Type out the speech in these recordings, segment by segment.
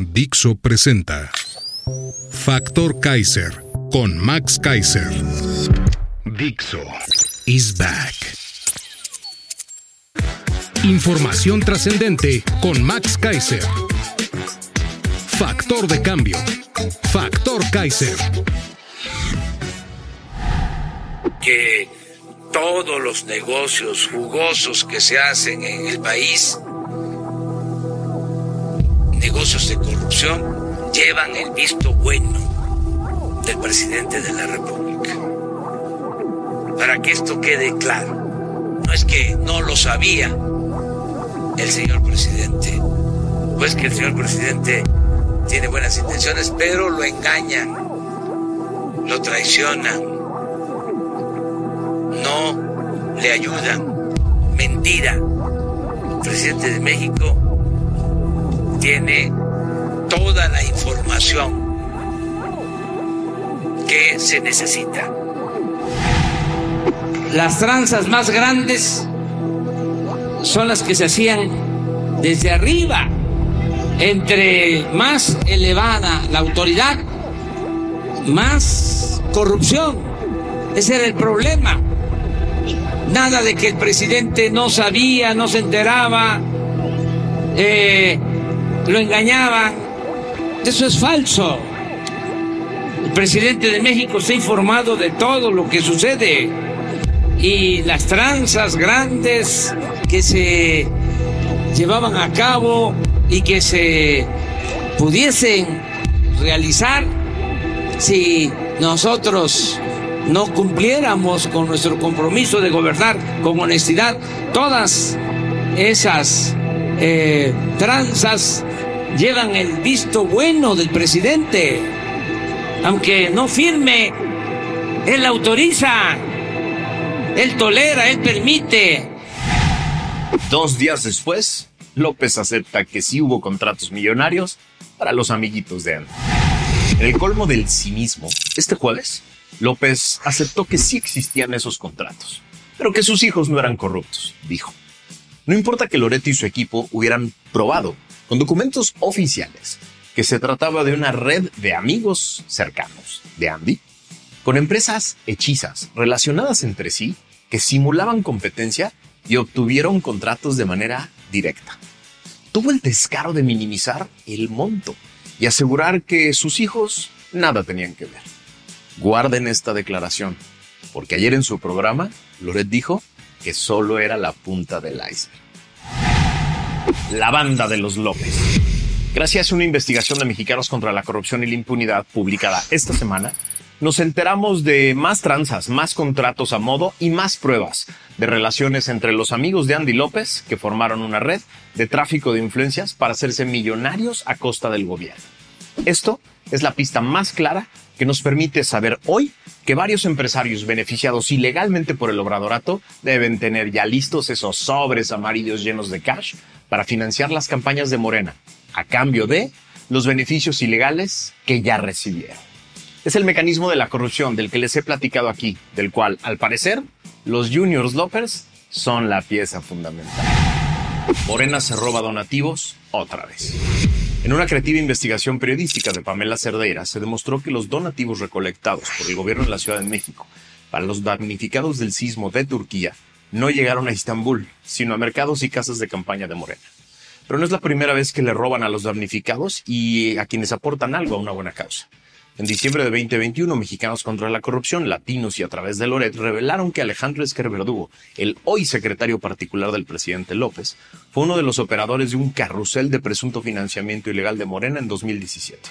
Dixo presenta Factor Kaiser con Max Kaiser. Dixo is back. Información trascendente con Max Kaiser. Factor de cambio. Factor Kaiser. que todos los negocios jugosos que se hacen en el país, negocios de corrupción, llevan el visto bueno del presidente de la República. Para que esto quede claro, no es que no lo sabía el señor presidente, pues que el señor presidente tiene buenas intenciones, pero lo engañan, lo traicionan no le ayudan. Mentira. El presidente de México tiene toda la información que se necesita. Las tranzas más grandes son las que se hacían desde arriba. Entre más elevada la autoridad, más corrupción. Ese era el problema. Nada de que el presidente no sabía, no se enteraba, eh, lo engañaban. Eso es falso. El presidente de México está informado de todo lo que sucede y las tranzas grandes que se llevaban a cabo y que se pudiesen realizar si nosotros no cumpliéramos con nuestro compromiso de gobernar con honestidad, todas esas eh, tranzas llevan el visto bueno del presidente. Aunque no firme, él autoriza, él tolera, él permite. Dos días después, López acepta que sí hubo contratos millonarios para los amiguitos de Andy. En el colmo del cinismo, este jueves, López aceptó que sí existían esos contratos, pero que sus hijos no eran corruptos, dijo. No importa que Loreto y su equipo hubieran probado, con documentos oficiales, que se trataba de una red de amigos cercanos de Andy, con empresas hechizas relacionadas entre sí que simulaban competencia y obtuvieron contratos de manera directa. Tuvo el descaro de minimizar el monto y asegurar que sus hijos nada tenían que ver. Guarden esta declaración, porque ayer en su programa, Loret dijo que solo era la punta del iceberg. La banda de los López. Gracias a una investigación de mexicanos contra la corrupción y la impunidad publicada esta semana, nos enteramos de más tranzas, más contratos a modo y más pruebas de relaciones entre los amigos de Andy López, que formaron una red de tráfico de influencias para hacerse millonarios a costa del gobierno. Esto es la pista más clara que nos permite saber hoy que varios empresarios beneficiados ilegalmente por el obradorato deben tener ya listos esos sobres amarillos llenos de cash para financiar las campañas de Morena, a cambio de los beneficios ilegales que ya recibieron. Es el mecanismo de la corrupción del que les he platicado aquí, del cual, al parecer, los juniors Lopers son la pieza fundamental. Morena se roba donativos otra vez. En una creativa investigación periodística de Pamela Cerdeira se demostró que los donativos recolectados por el gobierno de la Ciudad de México para los damnificados del sismo de Turquía no llegaron a Estambul, sino a mercados y casas de campaña de Morena. Pero no es la primera vez que le roban a los damnificados y a quienes aportan algo a una buena causa. En diciembre de 2021, Mexicanos contra la Corrupción, Latinos y a través de Loret revelaron que Alejandro Esquer Verdugo, el hoy secretario particular del presidente López, fue uno de los operadores de un carrusel de presunto financiamiento ilegal de Morena en 2017,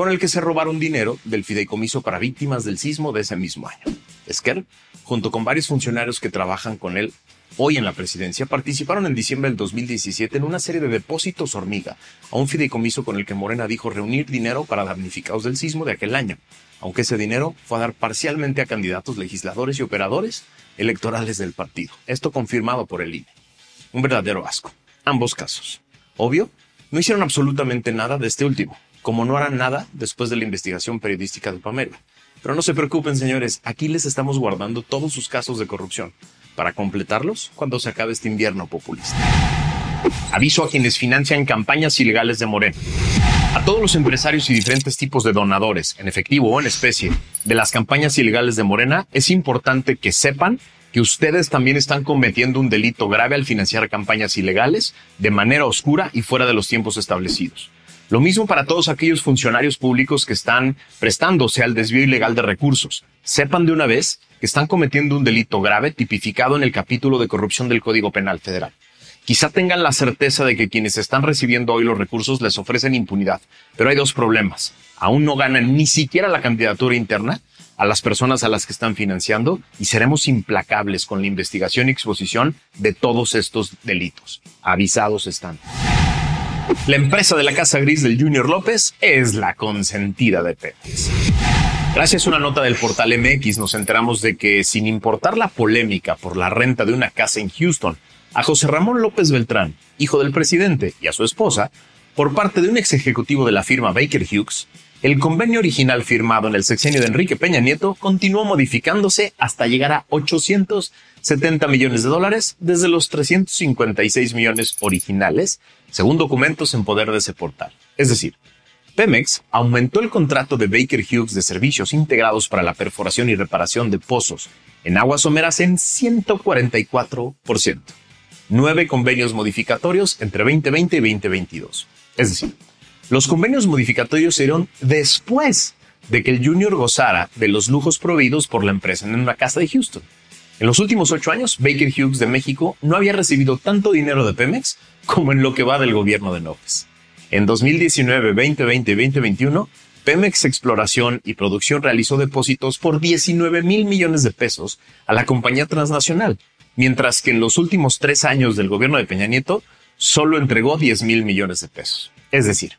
con el que se robaron dinero del fideicomiso para víctimas del sismo de ese mismo año. Esquer, junto con varios funcionarios que trabajan con él, hoy en la presidencia, participaron en diciembre del 2017 en una serie de depósitos hormiga a un fideicomiso con el que Morena dijo reunir dinero para damnificados del sismo de aquel año, aunque ese dinero fue a dar parcialmente a candidatos legisladores y operadores electorales del partido. Esto confirmado por el INE. Un verdadero asco. Ambos casos. Obvio, no hicieron absolutamente nada de este último, como no harán nada después de la investigación periodística de Pamela. Pero no se preocupen, señores, aquí les estamos guardando todos sus casos de corrupción para completarlos cuando se acabe este invierno populista. Aviso a quienes financian campañas ilegales de Morena. A todos los empresarios y diferentes tipos de donadores, en efectivo o en especie, de las campañas ilegales de Morena, es importante que sepan que ustedes también están cometiendo un delito grave al financiar campañas ilegales de manera oscura y fuera de los tiempos establecidos. Lo mismo para todos aquellos funcionarios públicos que están prestándose al desvío ilegal de recursos. Sepan de una vez que están cometiendo un delito grave tipificado en el capítulo de corrupción del Código Penal Federal. Quizá tengan la certeza de que quienes están recibiendo hoy los recursos les ofrecen impunidad, pero hay dos problemas. Aún no ganan ni siquiera la candidatura interna a las personas a las que están financiando y seremos implacables con la investigación y exposición de todos estos delitos. Avisados están. La empresa de la Casa Gris del Junior López es la consentida de Pemex. Gracias a una nota del portal MX nos enteramos de que, sin importar la polémica por la renta de una casa en Houston, a José Ramón López Beltrán, hijo del presidente, y a su esposa, por parte de un ex ejecutivo de la firma Baker Hughes, el convenio original firmado en el sexenio de Enrique Peña Nieto continuó modificándose hasta llegar a 870 millones de dólares desde los 356 millones originales según documentos en poder de ese portal. Es decir, Pemex aumentó el contrato de Baker Hughes de servicios integrados para la perforación y reparación de pozos en aguas someras en 144%. Nueve convenios modificatorios entre 2020 y 2022. Es decir, los convenios modificatorios se dieron después de que el Junior gozara de los lujos proveídos por la empresa en una casa de Houston. En los últimos ocho años, Baker Hughes de México no había recibido tanto dinero de Pemex como en lo que va del gobierno de López. En 2019, 2020 y 2021, Pemex Exploración y Producción realizó depósitos por 19 mil millones de pesos a la compañía transnacional, mientras que en los últimos tres años del gobierno de Peña Nieto solo entregó 10 mil millones de pesos. Es decir,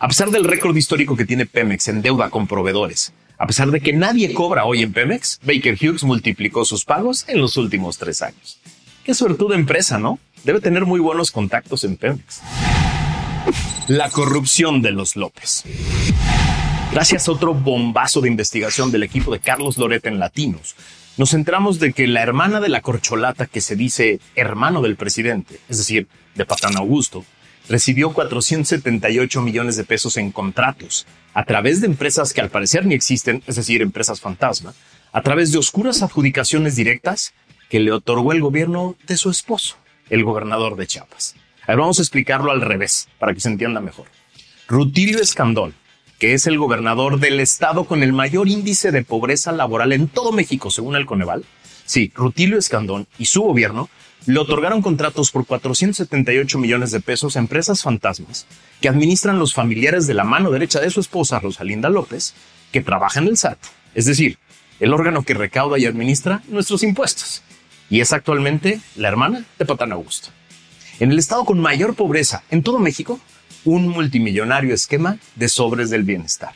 a pesar del récord histórico que tiene Pemex en deuda con proveedores, a pesar de que nadie cobra hoy en Pemex, Baker Hughes multiplicó sus pagos en los últimos tres años. Qué suertuda empresa, ¿no? Debe tener muy buenos contactos en Pemex. La corrupción de los López. Gracias a otro bombazo de investigación del equipo de Carlos Loret en Latinos, nos enteramos de que la hermana de la corcholata que se dice hermano del presidente, es decir, de Patán Augusto, recibió 478 millones de pesos en contratos a través de empresas que al parecer ni existen, es decir, empresas fantasma, a través de oscuras adjudicaciones directas que le otorgó el gobierno de su esposo el gobernador de Chiapas. A ver, vamos a explicarlo al revés, para que se entienda mejor. Rutilio Escandón, que es el gobernador del estado con el mayor índice de pobreza laboral en todo México, según el Coneval, sí, Rutilio Escandón y su gobierno le otorgaron contratos por 478 millones de pesos a empresas fantasmas que administran los familiares de la mano derecha de su esposa, Rosalinda López, que trabaja en el SAT, es decir, el órgano que recauda y administra nuestros impuestos y es actualmente la hermana de Patán Augusto. En el estado con mayor pobreza en todo México, un multimillonario esquema de sobres del bienestar.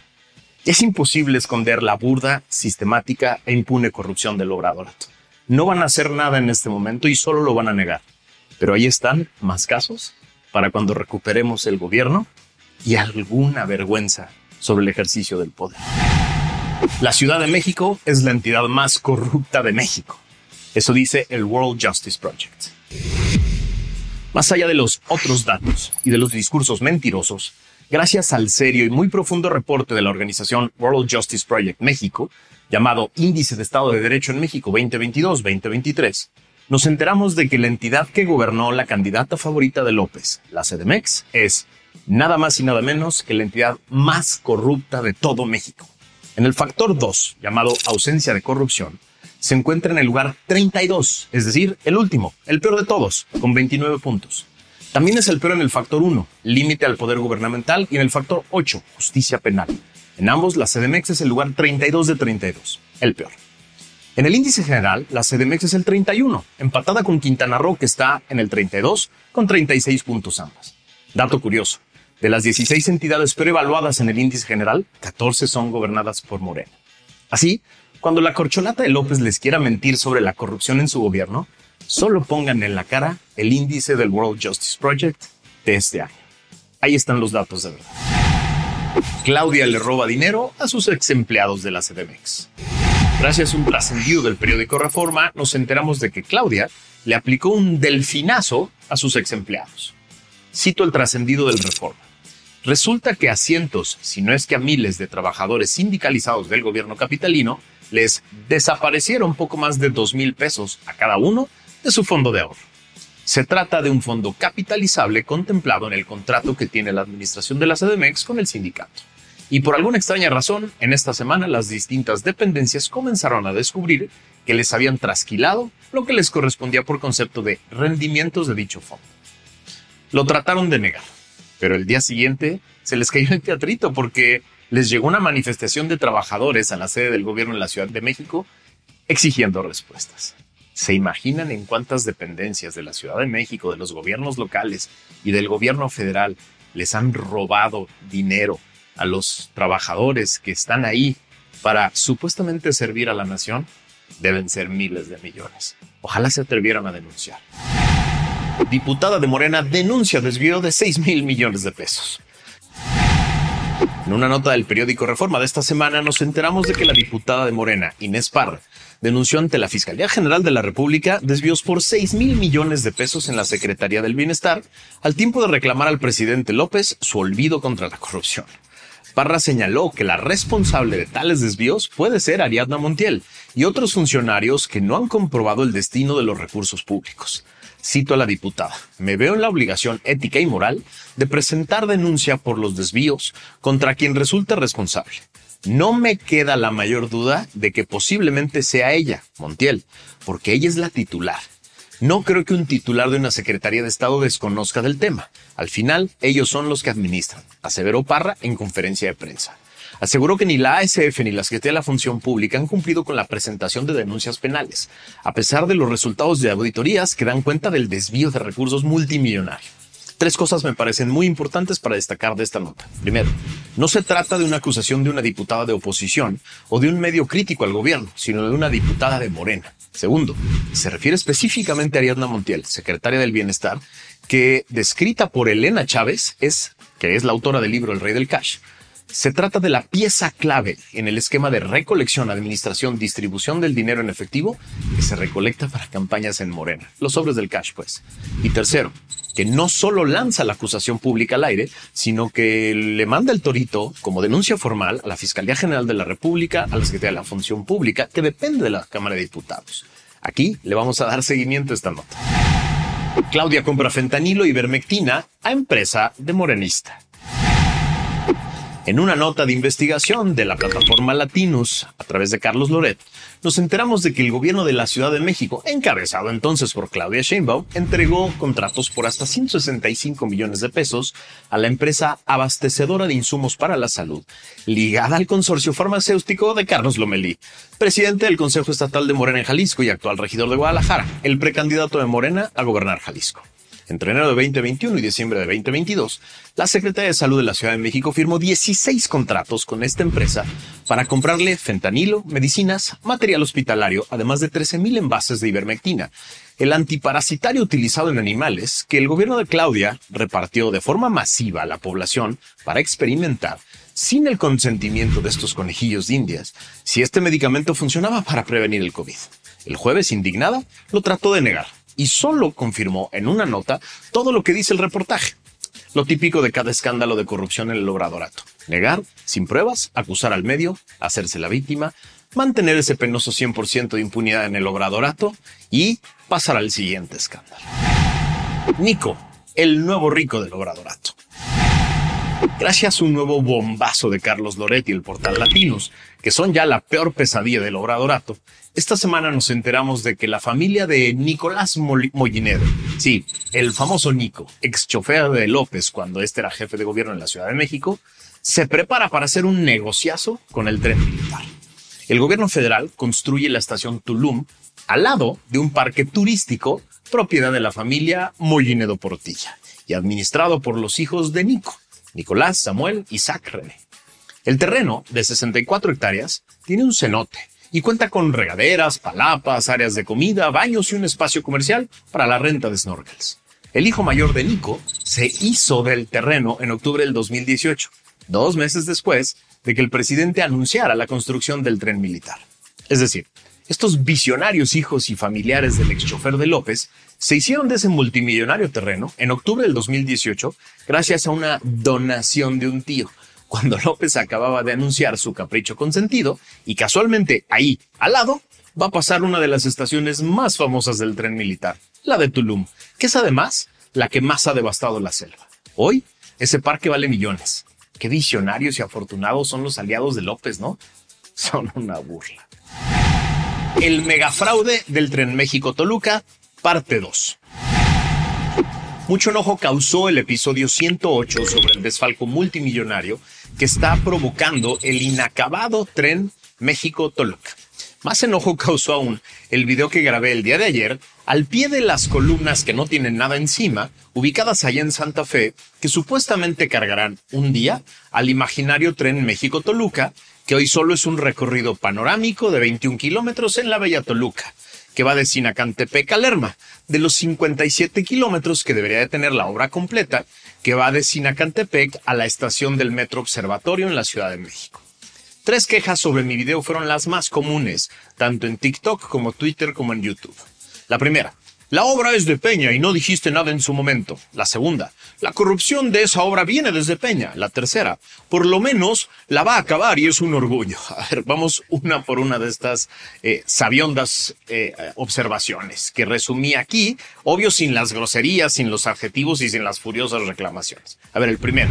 Es imposible esconder la burda, sistemática e impune corrupción del obradorato. No van a hacer nada en este momento y solo lo van a negar. Pero ahí están más casos para cuando recuperemos el gobierno y alguna vergüenza sobre el ejercicio del poder. La Ciudad de México es la entidad más corrupta de México. Eso dice el World Justice Project. Más allá de los otros datos y de los discursos mentirosos, gracias al serio y muy profundo reporte de la organización World Justice Project México, llamado Índice de Estado de Derecho en México 2022-2023, nos enteramos de que la entidad que gobernó la candidata favorita de López, la CDMEX, es nada más y nada menos que la entidad más corrupta de todo México. En el factor 2, llamado ausencia de corrupción, se encuentra en el lugar 32, es decir, el último, el peor de todos, con 29 puntos. También es el peor en el factor 1, límite al poder gubernamental, y en el factor 8, justicia penal. En ambos, la CDMX es el lugar 32 de 32, el peor. En el índice general, la CDMX es el 31, empatada con Quintana Roo, que está en el 32, con 36 puntos ambas. Dato curioso, de las 16 entidades preevaluadas en el índice general, 14 son gobernadas por Morena. Así, cuando la corcholata de López les quiera mentir sobre la corrupción en su gobierno, solo pongan en la cara el índice del World Justice Project de este año. Ahí están los datos de verdad. Claudia le roba dinero a sus ex empleados de la CDMX. Gracias a un trascendido del periódico Reforma, nos enteramos de que Claudia le aplicó un delfinazo a sus ex empleados. Cito el trascendido del Reforma. Resulta que a cientos, si no es que a miles de trabajadores sindicalizados del gobierno capitalino, les desaparecieron poco más de dos mil pesos a cada uno de su fondo de ahorro. Se trata de un fondo capitalizable contemplado en el contrato que tiene la administración de la CDMX con el sindicato. Y por alguna extraña razón, en esta semana las distintas dependencias comenzaron a descubrir que les habían trasquilado lo que les correspondía por concepto de rendimientos de dicho fondo. Lo trataron de negar, pero el día siguiente se les cayó el teatrito porque les llegó una manifestación de trabajadores a la sede del gobierno en la Ciudad de México exigiendo respuestas. ¿Se imaginan en cuántas dependencias de la Ciudad de México, de los gobiernos locales y del gobierno federal les han robado dinero a los trabajadores que están ahí para supuestamente servir a la nación? Deben ser miles de millones. Ojalá se atrevieran a denunciar. Diputada de Morena denuncia desvío de 6 mil millones de pesos. En una nota del periódico Reforma de esta semana nos enteramos de que la diputada de Morena, Inés Parra, denunció ante la Fiscalía General de la República desvíos por 6 mil millones de pesos en la Secretaría del Bienestar, al tiempo de reclamar al presidente López su olvido contra la corrupción. Parra señaló que la responsable de tales desvíos puede ser Ariadna Montiel y otros funcionarios que no han comprobado el destino de los recursos públicos. Cito a la diputada, me veo en la obligación ética y moral de presentar denuncia por los desvíos contra quien resulte responsable. No me queda la mayor duda de que posiblemente sea ella, Montiel, porque ella es la titular. No creo que un titular de una Secretaría de Estado desconozca del tema. Al final, ellos son los que administran, aseveró Parra en conferencia de prensa. Aseguró que ni la ASF ni la Secretaría de la Función Pública han cumplido con la presentación de denuncias penales, a pesar de los resultados de auditorías que dan cuenta del desvío de recursos multimillonarios. Tres cosas me parecen muy importantes para destacar de esta nota. Primero, no se trata de una acusación de una diputada de oposición o de un medio crítico al gobierno, sino de una diputada de Morena. Segundo, se refiere específicamente a Ariadna Montiel, secretaria del Bienestar, que, descrita por Elena Chávez, es, que es la autora del libro El Rey del Cash, se trata de la pieza clave en el esquema de recolección, administración, distribución del dinero en efectivo que se recolecta para campañas en Morena, los sobres del cash, pues. Y tercero, que no solo lanza la acusación pública al aire, sino que le manda el torito como denuncia formal a la Fiscalía General de la República, a la Secretaría de la Función Pública, que depende de la Cámara de Diputados. Aquí le vamos a dar seguimiento a esta nota. Claudia compra fentanilo y vermectina a empresa de morenista. En una nota de investigación de la plataforma Latinus, a través de Carlos Loret, nos enteramos de que el gobierno de la Ciudad de México, encabezado entonces por Claudia Sheinbaum, entregó contratos por hasta 165 millones de pesos a la empresa abastecedora de insumos para la salud, ligada al consorcio farmacéutico de Carlos Lomelí, presidente del Consejo Estatal de Morena en Jalisco y actual regidor de Guadalajara, el precandidato de Morena a gobernar Jalisco. Entre enero de 2021 y diciembre de 2022, la Secretaría de Salud de la Ciudad de México firmó 16 contratos con esta empresa para comprarle fentanilo, medicinas, material hospitalario, además de 13.000 envases de ivermectina, el antiparasitario utilizado en animales que el gobierno de Claudia repartió de forma masiva a la población para experimentar sin el consentimiento de estos conejillos de indias si este medicamento funcionaba para prevenir el COVID. El jueves, indignada, lo trató de negar y solo confirmó en una nota todo lo que dice el reportaje. Lo típico de cada escándalo de corrupción en el obradorato. Negar, sin pruebas, acusar al medio, hacerse la víctima, mantener ese penoso 100% de impunidad en el obradorato y pasar al siguiente escándalo. Nico, el nuevo rico del obradorato. Gracias a un nuevo bombazo de Carlos Loretti y el portal Latinos, que son ya la peor pesadilla del obradorato, esta semana nos enteramos de que la familia de Nicolás Mollinedo, sí, el famoso Nico, ex chofer de López cuando este era jefe de gobierno en la Ciudad de México, se prepara para hacer un negociazo con el tren militar. el gobierno federal construye la estación Tulum al lado de un parque turístico propiedad de la familia Mollinedo Portilla y administrado por los hijos de Nico, Nicolás, Samuel y René. El terreno, de 64 hectáreas, tiene un cenote y cuenta con regaderas, palapas, áreas de comida, baños y un espacio comercial para la renta de snorkels. El hijo mayor de Nico se hizo del terreno en octubre del 2018, dos meses después de que el presidente anunciara la construcción del tren militar. Es decir, estos visionarios hijos y familiares del ex chofer de López se hicieron de ese multimillonario terreno en octubre del 2018 gracias a una donación de un tío, cuando López acababa de anunciar su capricho consentido y casualmente ahí, al lado, va a pasar una de las estaciones más famosas del tren militar, la de Tulum, que es además la que más ha devastado la selva. Hoy, ese parque vale millones. Qué visionarios y afortunados son los aliados de López, ¿no? Son una burla. El megafraude del tren México-Toluca, parte 2. Mucho enojo causó el episodio 108 sobre el desfalco multimillonario que está provocando el inacabado tren México-Toluca. Más enojo causó aún el video que grabé el día de ayer al pie de las columnas que no tienen nada encima, ubicadas allá en Santa Fe, que supuestamente cargarán un día al imaginario tren México-Toluca que hoy solo es un recorrido panorámico de 21 kilómetros en la Bella Toluca, que va de Sinacantepec a Lerma, de los 57 kilómetros que debería de tener la obra completa, que va de Sinacantepec a la estación del Metro Observatorio en la Ciudad de México. Tres quejas sobre mi video fueron las más comunes, tanto en TikTok como Twitter como en YouTube. La primera, la obra es de Peña y no dijiste nada en su momento. La segunda, la corrupción de esa obra viene desde Peña. La tercera, por lo menos la va a acabar y es un orgullo. A ver, vamos una por una de estas eh, sabiondas eh, observaciones que resumí aquí, obvio sin las groserías, sin los adjetivos y sin las furiosas reclamaciones. A ver, el primero,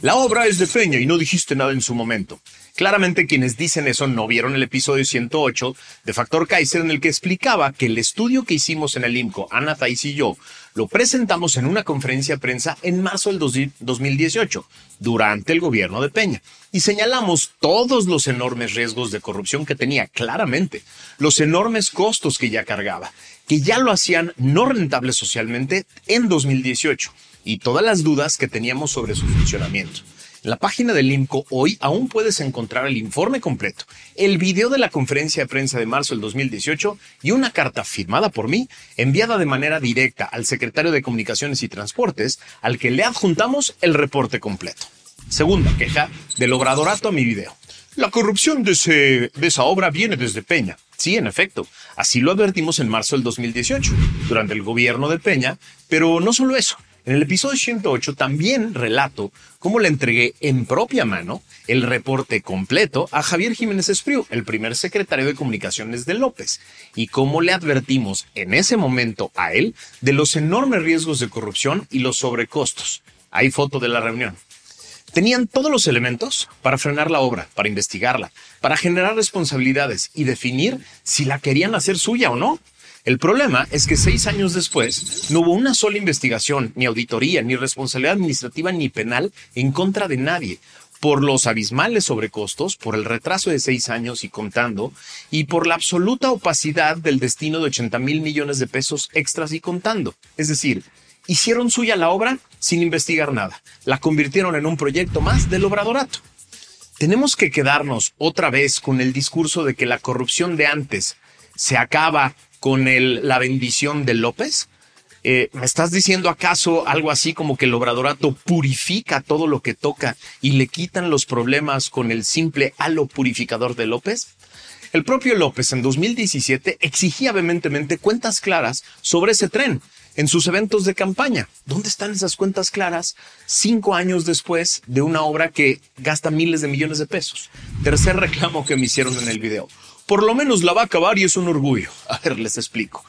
la obra es de Peña y no dijiste nada en su momento. Claramente quienes dicen eso no vieron el episodio 108 de Factor Kaiser en el que explicaba que el estudio que hicimos en el IMCO, Ana Thais y yo, lo presentamos en una conferencia de prensa en marzo del 2018, durante el gobierno de Peña, y señalamos todos los enormes riesgos de corrupción que tenía claramente, los enormes costos que ya cargaba, que ya lo hacían no rentable socialmente en 2018, y todas las dudas que teníamos sobre su funcionamiento. En la página del IMCO hoy aún puedes encontrar el informe completo, el video de la conferencia de prensa de marzo del 2018 y una carta firmada por mí enviada de manera directa al secretario de Comunicaciones y Transportes al que le adjuntamos el reporte completo. Segunda queja del obradorato a mi video. La corrupción de, de esa obra viene desde Peña. Sí, en efecto, así lo advertimos en marzo del 2018, durante el gobierno de Peña, pero no solo eso. En el episodio 108 también relato cómo le entregué en propia mano el reporte completo a Javier Jiménez Espriu, el primer secretario de comunicaciones de López, y cómo le advertimos en ese momento a él de los enormes riesgos de corrupción y los sobrecostos. Hay foto de la reunión. Tenían todos los elementos para frenar la obra, para investigarla, para generar responsabilidades y definir si la querían hacer suya o no. El problema es que seis años después no hubo una sola investigación, ni auditoría, ni responsabilidad administrativa, ni penal en contra de nadie por los abismales sobrecostos, por el retraso de seis años y contando, y por la absoluta opacidad del destino de 80 mil millones de pesos extras y contando. Es decir, hicieron suya la obra sin investigar nada. La convirtieron en un proyecto más del obradorato. Tenemos que quedarnos otra vez con el discurso de que la corrupción de antes se acaba con la bendición de López? Eh, ¿Me estás diciendo acaso algo así como que el obradorato purifica todo lo que toca y le quitan los problemas con el simple halo purificador de López? El propio López en 2017 exigía vehementemente cuentas claras sobre ese tren en sus eventos de campaña. ¿Dónde están esas cuentas claras cinco años después de una obra que gasta miles de millones de pesos? Tercer reclamo que me hicieron en el video por lo menos la va a acabar y es un orgullo. A ver, les explico.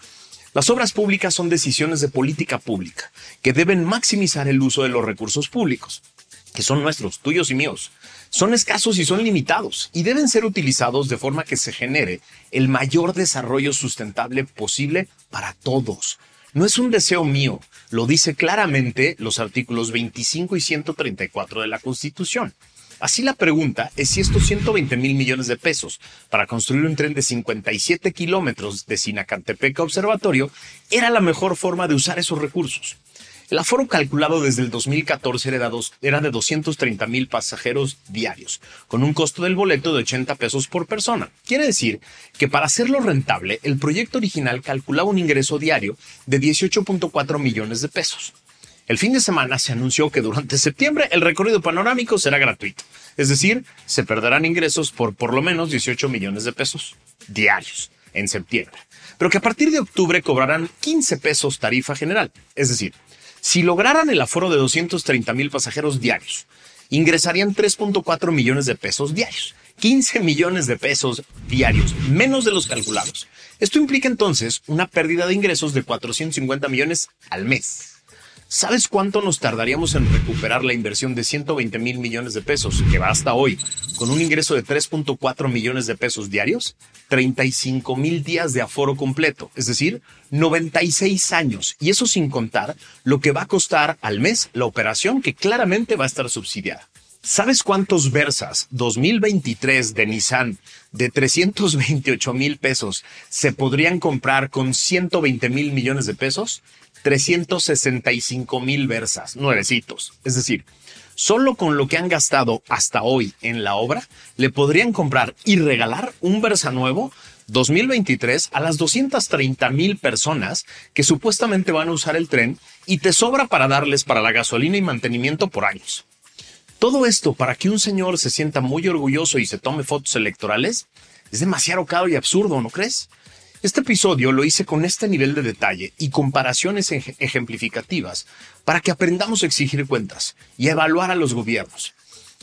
Las obras públicas son decisiones de política pública que deben maximizar el uso de los recursos públicos, que son nuestros, tuyos y míos. Son escasos y son limitados y deben ser utilizados de forma que se genere el mayor desarrollo sustentable posible para todos. No es un deseo mío, lo dice claramente los artículos 25 y 134 de la Constitución. Así la pregunta es si estos 120 mil millones de pesos para construir un tren de 57 kilómetros de Sinacantepec a Observatorio era la mejor forma de usar esos recursos. El aforo calculado desde el 2014 era, era de 230 mil pasajeros diarios, con un costo del boleto de 80 pesos por persona. Quiere decir que para hacerlo rentable, el proyecto original calculaba un ingreso diario de 18.4 millones de pesos. El fin de semana se anunció que durante septiembre el recorrido panorámico será gratuito, es decir, se perderán ingresos por por lo menos 18 millones de pesos diarios en septiembre, pero que a partir de octubre cobrarán 15 pesos tarifa general, es decir, si lograran el aforo de 230 mil pasajeros diarios, ingresarían 3.4 millones de pesos diarios. 15 millones de pesos diarios, menos de los calculados. Esto implica entonces una pérdida de ingresos de 450 millones al mes. ¿Sabes cuánto nos tardaríamos en recuperar la inversión de 120 mil millones de pesos que va hasta hoy con un ingreso de 3.4 millones de pesos diarios? 35 mil días de aforo completo, es decir, 96 años. Y eso sin contar lo que va a costar al mes la operación que claramente va a estar subsidiada. ¿Sabes cuántos Versas 2023 de Nissan de 328 mil pesos se podrían comprar con 120 mil millones de pesos? 365 mil Versas, nuevecitos. Es decir, solo con lo que han gastado hasta hoy en la obra, le podrían comprar y regalar un Versa nuevo 2023 a las 230 mil personas que supuestamente van a usar el tren y te sobra para darles para la gasolina y mantenimiento por años. Todo esto para que un señor se sienta muy orgulloso y se tome fotos electorales es demasiado caro y absurdo, ¿no crees? Este episodio lo hice con este nivel de detalle y comparaciones ejemplificativas para que aprendamos a exigir cuentas y a evaluar a los gobiernos.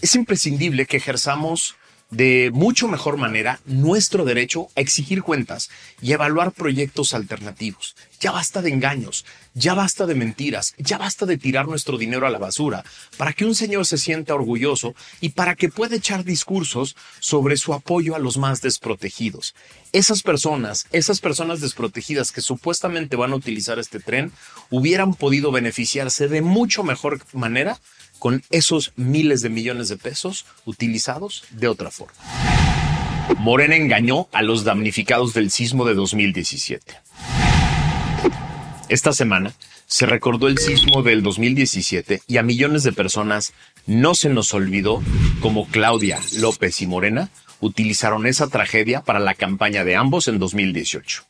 Es imprescindible que ejerzamos de mucho mejor manera nuestro derecho a exigir cuentas y evaluar proyectos alternativos. Ya basta de engaños, ya basta de mentiras, ya basta de tirar nuestro dinero a la basura para que un señor se sienta orgulloso y para que pueda echar discursos sobre su apoyo a los más desprotegidos. Esas personas, esas personas desprotegidas que supuestamente van a utilizar este tren, hubieran podido beneficiarse de mucho mejor manera con esos miles de millones de pesos utilizados de otra forma. Morena engañó a los damnificados del sismo de 2017. Esta semana se recordó el sismo del 2017 y a millones de personas no se nos olvidó cómo Claudia, López y Morena utilizaron esa tragedia para la campaña de ambos en 2018.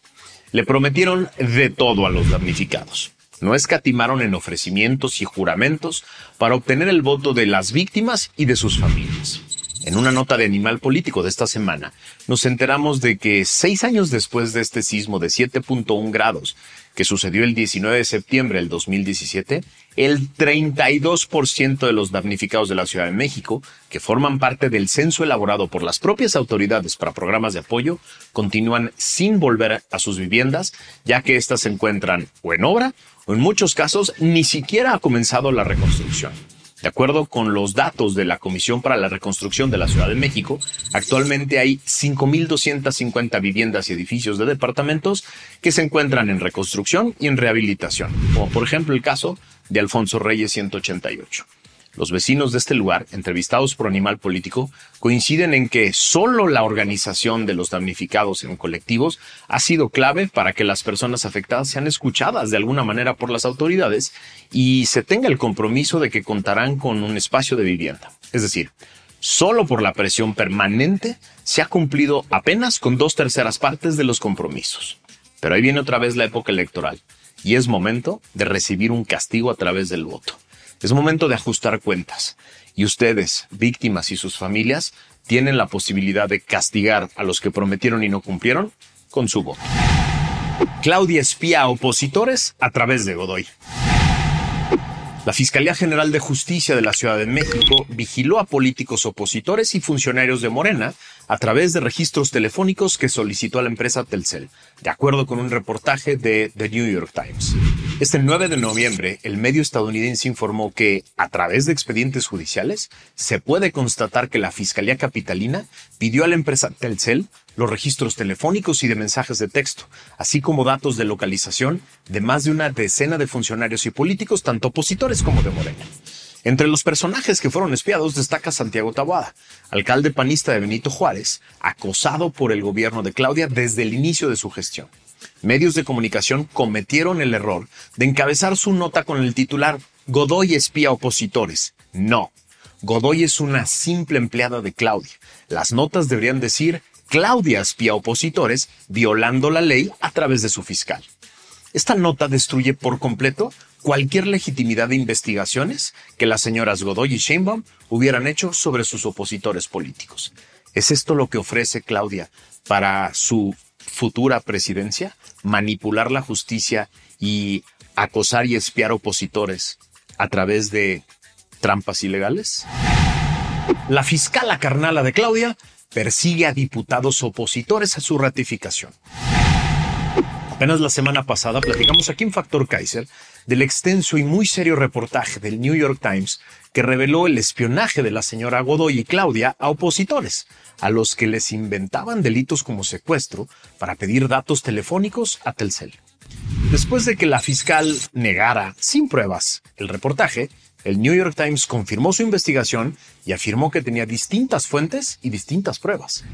Le prometieron de todo a los damnificados no escatimaron en ofrecimientos y juramentos para obtener el voto de las víctimas y de sus familias. En una nota de Animal Político de esta semana, nos enteramos de que seis años después de este sismo de 7.1 grados, que sucedió el 19 de septiembre del 2017, el 32% de los damnificados de la Ciudad de México, que forman parte del censo elaborado por las propias autoridades para programas de apoyo, continúan sin volver a sus viviendas, ya que éstas se encuentran o en obra o en muchos casos ni siquiera ha comenzado la reconstrucción. De acuerdo con los datos de la Comisión para la Reconstrucción de la Ciudad de México, actualmente hay 5.250 viviendas y edificios de departamentos que se encuentran en reconstrucción y en rehabilitación, como por ejemplo el caso de Alfonso Reyes 188. Los vecinos de este lugar, entrevistados por Animal Político, coinciden en que solo la organización de los damnificados en colectivos ha sido clave para que las personas afectadas sean escuchadas de alguna manera por las autoridades y se tenga el compromiso de que contarán con un espacio de vivienda. Es decir, solo por la presión permanente se ha cumplido apenas con dos terceras partes de los compromisos. Pero ahí viene otra vez la época electoral y es momento de recibir un castigo a través del voto. Es momento de ajustar cuentas. Y ustedes, víctimas y sus familias, tienen la posibilidad de castigar a los que prometieron y no cumplieron con su voto. Claudia espía a opositores a través de Godoy. La Fiscalía General de Justicia de la Ciudad de México vigiló a políticos opositores y funcionarios de Morena a través de registros telefónicos que solicitó a la empresa Telcel, de acuerdo con un reportaje de The New York Times. Este 9 de noviembre, el medio estadounidense informó que, a través de expedientes judiciales, se puede constatar que la Fiscalía Capitalina pidió a la empresa Telcel los registros telefónicos y de mensajes de texto, así como datos de localización de más de una decena de funcionarios y políticos, tanto opositores como de Morena. Entre los personajes que fueron espiados destaca Santiago Taboada, alcalde panista de Benito Juárez, acosado por el gobierno de Claudia desde el inicio de su gestión. Medios de comunicación cometieron el error de encabezar su nota con el titular Godoy espía opositores. No, Godoy es una simple empleada de Claudia. Las notas deberían decir Claudia espía opositores violando la ley a través de su fiscal. Esta nota destruye por completo cualquier legitimidad de investigaciones que las señoras Godoy y Sheinbaum hubieran hecho sobre sus opositores políticos. ¿Es esto lo que ofrece Claudia para su futura presidencia? Manipular la justicia y acosar y espiar opositores a través de trampas ilegales? La fiscal carnala de Claudia persigue a diputados opositores a su ratificación. Apenas la semana pasada platicamos aquí en Factor Kaiser del extenso y muy serio reportaje del New York Times que reveló el espionaje de la señora Godoy y Claudia a opositores, a los que les inventaban delitos como secuestro para pedir datos telefónicos a Telcel. Después de que la fiscal negara, sin pruebas, el reportaje, el New York Times confirmó su investigación y afirmó que tenía distintas fuentes y distintas pruebas.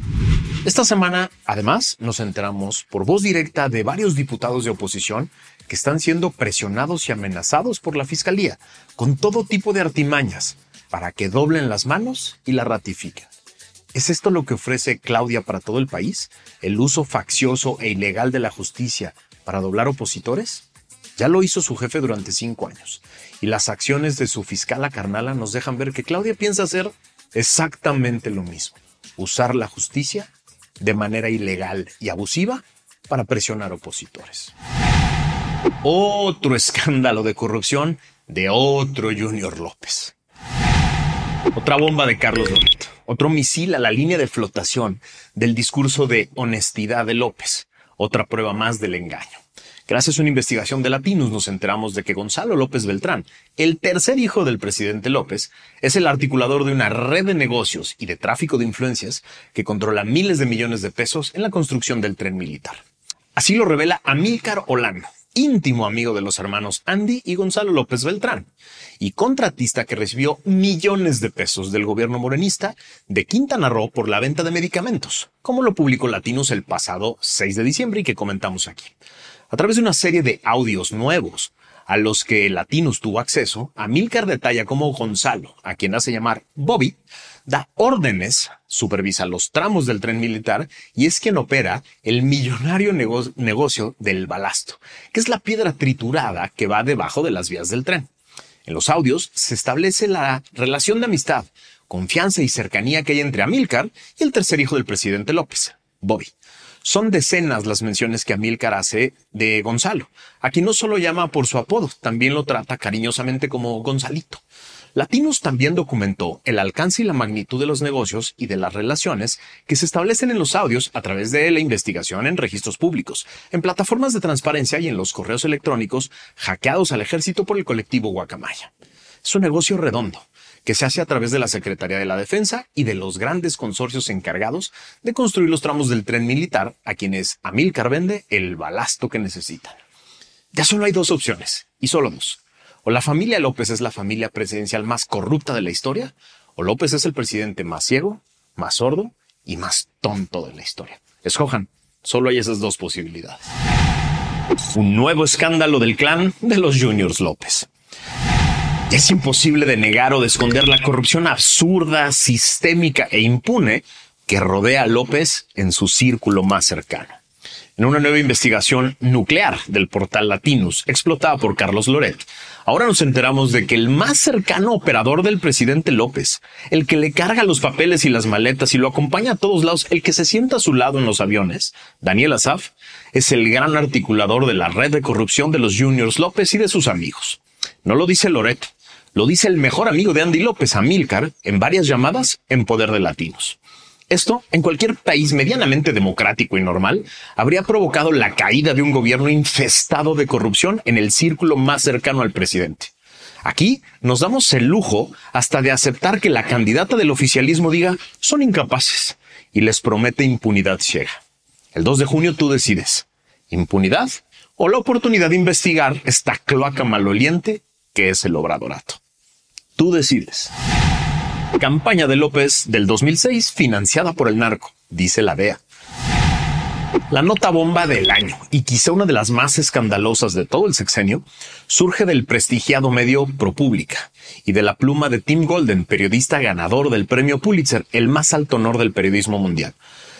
Esta semana, además, nos enteramos por voz directa de varios diputados de oposición que están siendo presionados y amenazados por la Fiscalía con todo tipo de artimañas para que doblen las manos y la ratifiquen. ¿Es esto lo que ofrece Claudia para todo el país? ¿El uso faccioso e ilegal de la justicia para doblar opositores? Ya lo hizo su jefe durante cinco años y las acciones de su fiscal carnala nos dejan ver que Claudia piensa hacer exactamente lo mismo, usar la justicia de manera ilegal y abusiva para presionar opositores. Otro escándalo de corrupción de otro Junior López. Otra bomba de Carlos Loreto. Otro misil a la línea de flotación del discurso de honestidad de López. Otra prueba más del engaño. Gracias a una investigación de Latinos nos enteramos de que Gonzalo López Beltrán, el tercer hijo del presidente López, es el articulador de una red de negocios y de tráfico de influencias que controla miles de millones de pesos en la construcción del tren militar. Así lo revela Amílcar Olano, íntimo amigo de los hermanos Andy y Gonzalo López Beltrán, y contratista que recibió millones de pesos del gobierno morenista de Quintana Roo por la venta de medicamentos, como lo publicó Latinos el pasado 6 de diciembre y que comentamos aquí. A través de una serie de audios nuevos a los que Latinos tuvo acceso, Amílcar detalla cómo Gonzalo, a quien hace llamar Bobby, da órdenes, supervisa los tramos del tren militar y es quien opera el millonario negocio del balasto, que es la piedra triturada que va debajo de las vías del tren. En los audios se establece la relación de amistad, confianza y cercanía que hay entre Amílcar y el tercer hijo del presidente López, Bobby. Son decenas las menciones que Amílcar hace de Gonzalo, a quien no solo llama por su apodo, también lo trata cariñosamente como Gonzalito. Latinos también documentó el alcance y la magnitud de los negocios y de las relaciones que se establecen en los audios a través de la investigación en registros públicos, en plataformas de transparencia y en los correos electrónicos hackeados al ejército por el colectivo Guacamaya. Es un negocio redondo que se hace a través de la Secretaría de la Defensa y de los grandes consorcios encargados de construir los tramos del tren militar a quienes Amílcar vende el balasto que necesitan. Ya solo hay dos opciones, y solo dos. O la familia López es la familia presidencial más corrupta de la historia, o López es el presidente más ciego, más sordo y más tonto de la historia. Escojan, solo hay esas dos posibilidades. Un nuevo escándalo del clan de los Juniors López. Es imposible de negar o de esconder la corrupción absurda, sistémica e impune que rodea a López en su círculo más cercano. En una nueva investigación nuclear del portal Latinus, explotada por Carlos Loret, ahora nos enteramos de que el más cercano operador del presidente López, el que le carga los papeles y las maletas y lo acompaña a todos lados, el que se sienta a su lado en los aviones, Daniel Azaf, es el gran articulador de la red de corrupción de los Juniors López y de sus amigos. No lo dice Loret, lo dice el mejor amigo de Andy López, Amílcar, en varias llamadas en Poder de Latinos. Esto, en cualquier país medianamente democrático y normal, habría provocado la caída de un gobierno infestado de corrupción en el círculo más cercano al presidente. Aquí nos damos el lujo hasta de aceptar que la candidata del oficialismo diga son incapaces y les promete impunidad ciega. El 2 de junio tú decides, impunidad o la oportunidad de investigar esta cloaca maloliente que es el obradorato. Tú decides. Campaña de López del 2006 financiada por el narco, dice la DEA. La nota bomba del año, y quizá una de las más escandalosas de todo el sexenio, surge del prestigiado medio ProPublica y de la pluma de Tim Golden, periodista ganador del premio Pulitzer, el más alto honor del periodismo mundial.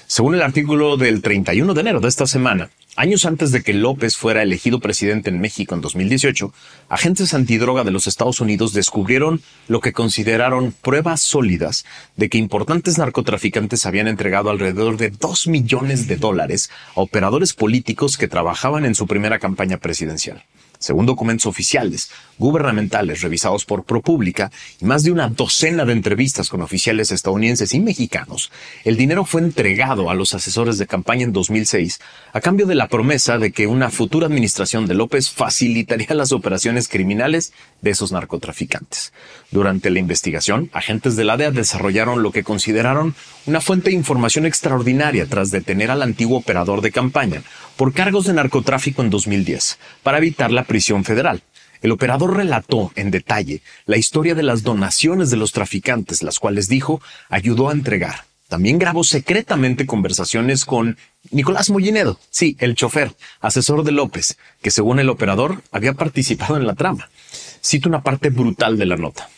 Según el artículo del 31 de enero de esta semana, Años antes de que López fuera elegido presidente en México en 2018, agentes antidroga de los Estados Unidos descubrieron lo que consideraron pruebas sólidas de que importantes narcotraficantes habían entregado alrededor de 2 millones de dólares a operadores políticos que trabajaban en su primera campaña presidencial según documentos oficiales, gubernamentales revisados por ProPublica y más de una docena de entrevistas con oficiales estadounidenses y mexicanos, el dinero fue entregado a los asesores de campaña en 2006 a cambio de la promesa de que una futura administración de López facilitaría las operaciones criminales de esos narcotraficantes. Durante la investigación, agentes de la DEA desarrollaron lo que consideraron una fuente de información extraordinaria tras detener al antiguo operador de campaña por cargos de narcotráfico en 2010 para evitar la prisión federal. El operador relató en detalle la historia de las donaciones de los traficantes, las cuales dijo ayudó a entregar. También grabó secretamente conversaciones con Nicolás Mollinedo, sí, el chofer, asesor de López, que según el operador había participado en la trama. Cito una parte brutal de la nota.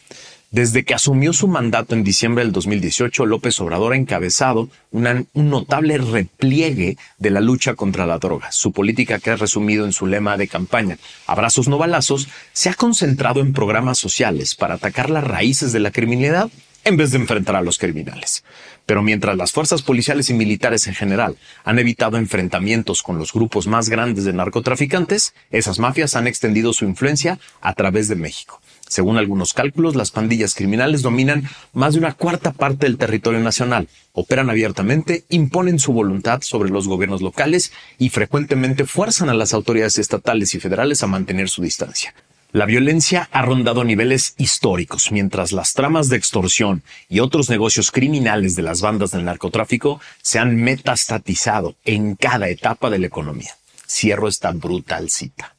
Desde que asumió su mandato en diciembre del 2018, López Obrador ha encabezado un notable repliegue de la lucha contra la droga. Su política, que ha resumido en su lema de campaña, abrazos no balazos, se ha concentrado en programas sociales para atacar las raíces de la criminalidad en vez de enfrentar a los criminales. Pero mientras las fuerzas policiales y militares en general han evitado enfrentamientos con los grupos más grandes de narcotraficantes, esas mafias han extendido su influencia a través de México. Según algunos cálculos, las pandillas criminales dominan más de una cuarta parte del territorio nacional, operan abiertamente, imponen su voluntad sobre los gobiernos locales y frecuentemente fuerzan a las autoridades estatales y federales a mantener su distancia. La violencia ha rondado niveles históricos, mientras las tramas de extorsión y otros negocios criminales de las bandas del narcotráfico se han metastatizado en cada etapa de la economía. Cierro esta brutal cita.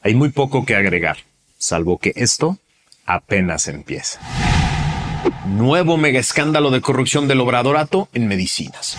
Hay muy poco que agregar, salvo que esto apenas empieza. Nuevo mega escándalo de corrupción del obradorato en medicinas.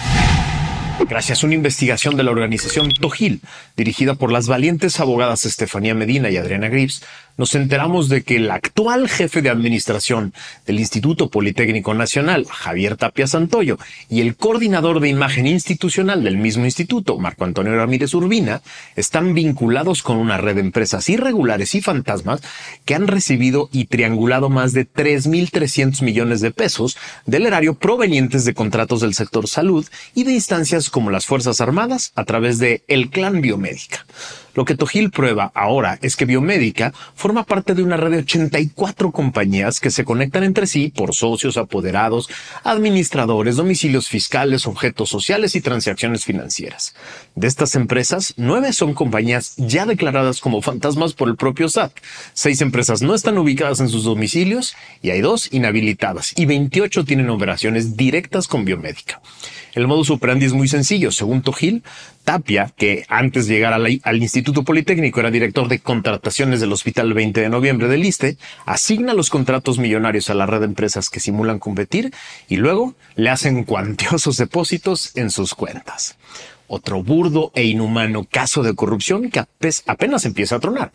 Gracias. A una investigación de la organización Tojil, dirigida por las valientes abogadas Estefanía Medina y Adriana Grips, nos enteramos de que el actual jefe de administración del Instituto Politécnico Nacional, Javier Tapia Santoyo, y el coordinador de imagen institucional del mismo instituto, Marco Antonio Ramírez Urbina, están vinculados con una red de empresas irregulares y fantasmas que han recibido y triangulado más de 3.300 millones de pesos del erario provenientes de contratos del sector salud y de instancias como las Fuerzas Armadas a través de el Clan Biomédica. Lo que Tojil prueba ahora es que Biomédica forma parte de una red de 84 compañías que se conectan entre sí por socios, apoderados, administradores, domicilios fiscales, objetos sociales y transacciones financieras. De estas empresas, nueve son compañías ya declaradas como fantasmas por el propio SAT. Seis empresas no están ubicadas en sus domicilios y hay dos inhabilitadas y 28 tienen operaciones directas con Biomédica. El modus operandi es muy sencillo. Según Tojil, Tapia, que antes de llegar al, Instituto Politécnico era director de contrataciones del Hospital 20 de Noviembre del ISTE, asigna los contratos millonarios a la red de empresas que simulan competir y luego le hacen cuantiosos depósitos en sus cuentas otro burdo e inhumano caso de corrupción que apenas empieza a tronar.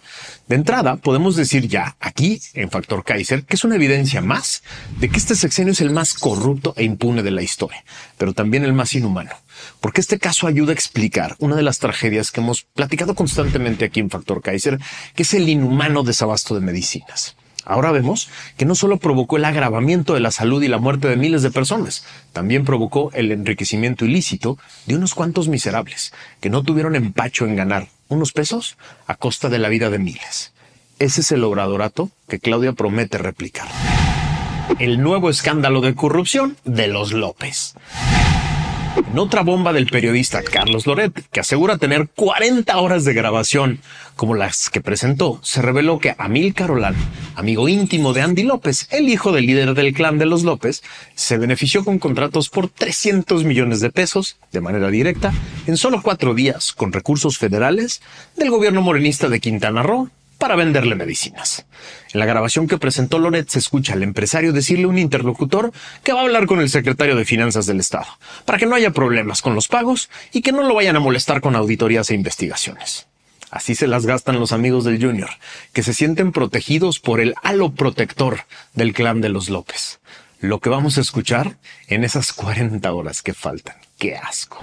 De entrada, podemos decir ya, aquí, en Factor Kaiser, que es una evidencia más de que este sexenio es el más corrupto e impune de la historia, pero también el más inhumano. Porque este caso ayuda a explicar una de las tragedias que hemos platicado constantemente aquí en Factor Kaiser, que es el inhumano desabasto de medicinas. Ahora vemos que no solo provocó el agravamiento de la salud y la muerte de miles de personas, también provocó el enriquecimiento ilícito de unos cuantos miserables que no tuvieron empacho en ganar unos pesos a costa de la vida de miles. Ese es el obradorato que Claudia promete replicar. El nuevo escándalo de corrupción de los López. En otra bomba del periodista Carlos Loret, que asegura tener 40 horas de grabación como las que presentó, se reveló que Amil Carolán, amigo íntimo de Andy López, el hijo del líder del clan de los López, se benefició con contratos por 300 millones de pesos de manera directa en solo cuatro días con recursos federales del gobierno morenista de Quintana Roo para venderle medicinas. En la grabación que presentó Loret se escucha al empresario decirle a un interlocutor que va a hablar con el secretario de Finanzas del Estado, para que no haya problemas con los pagos y que no lo vayan a molestar con auditorías e investigaciones. Así se las gastan los amigos del Junior, que se sienten protegidos por el halo protector del clan de los López. Lo que vamos a escuchar en esas 40 horas que faltan. ¡Qué asco!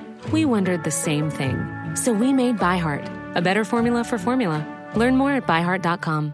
We wondered the same thing. So we made ByHeart, a better formula for formula. Learn more at byheart.com.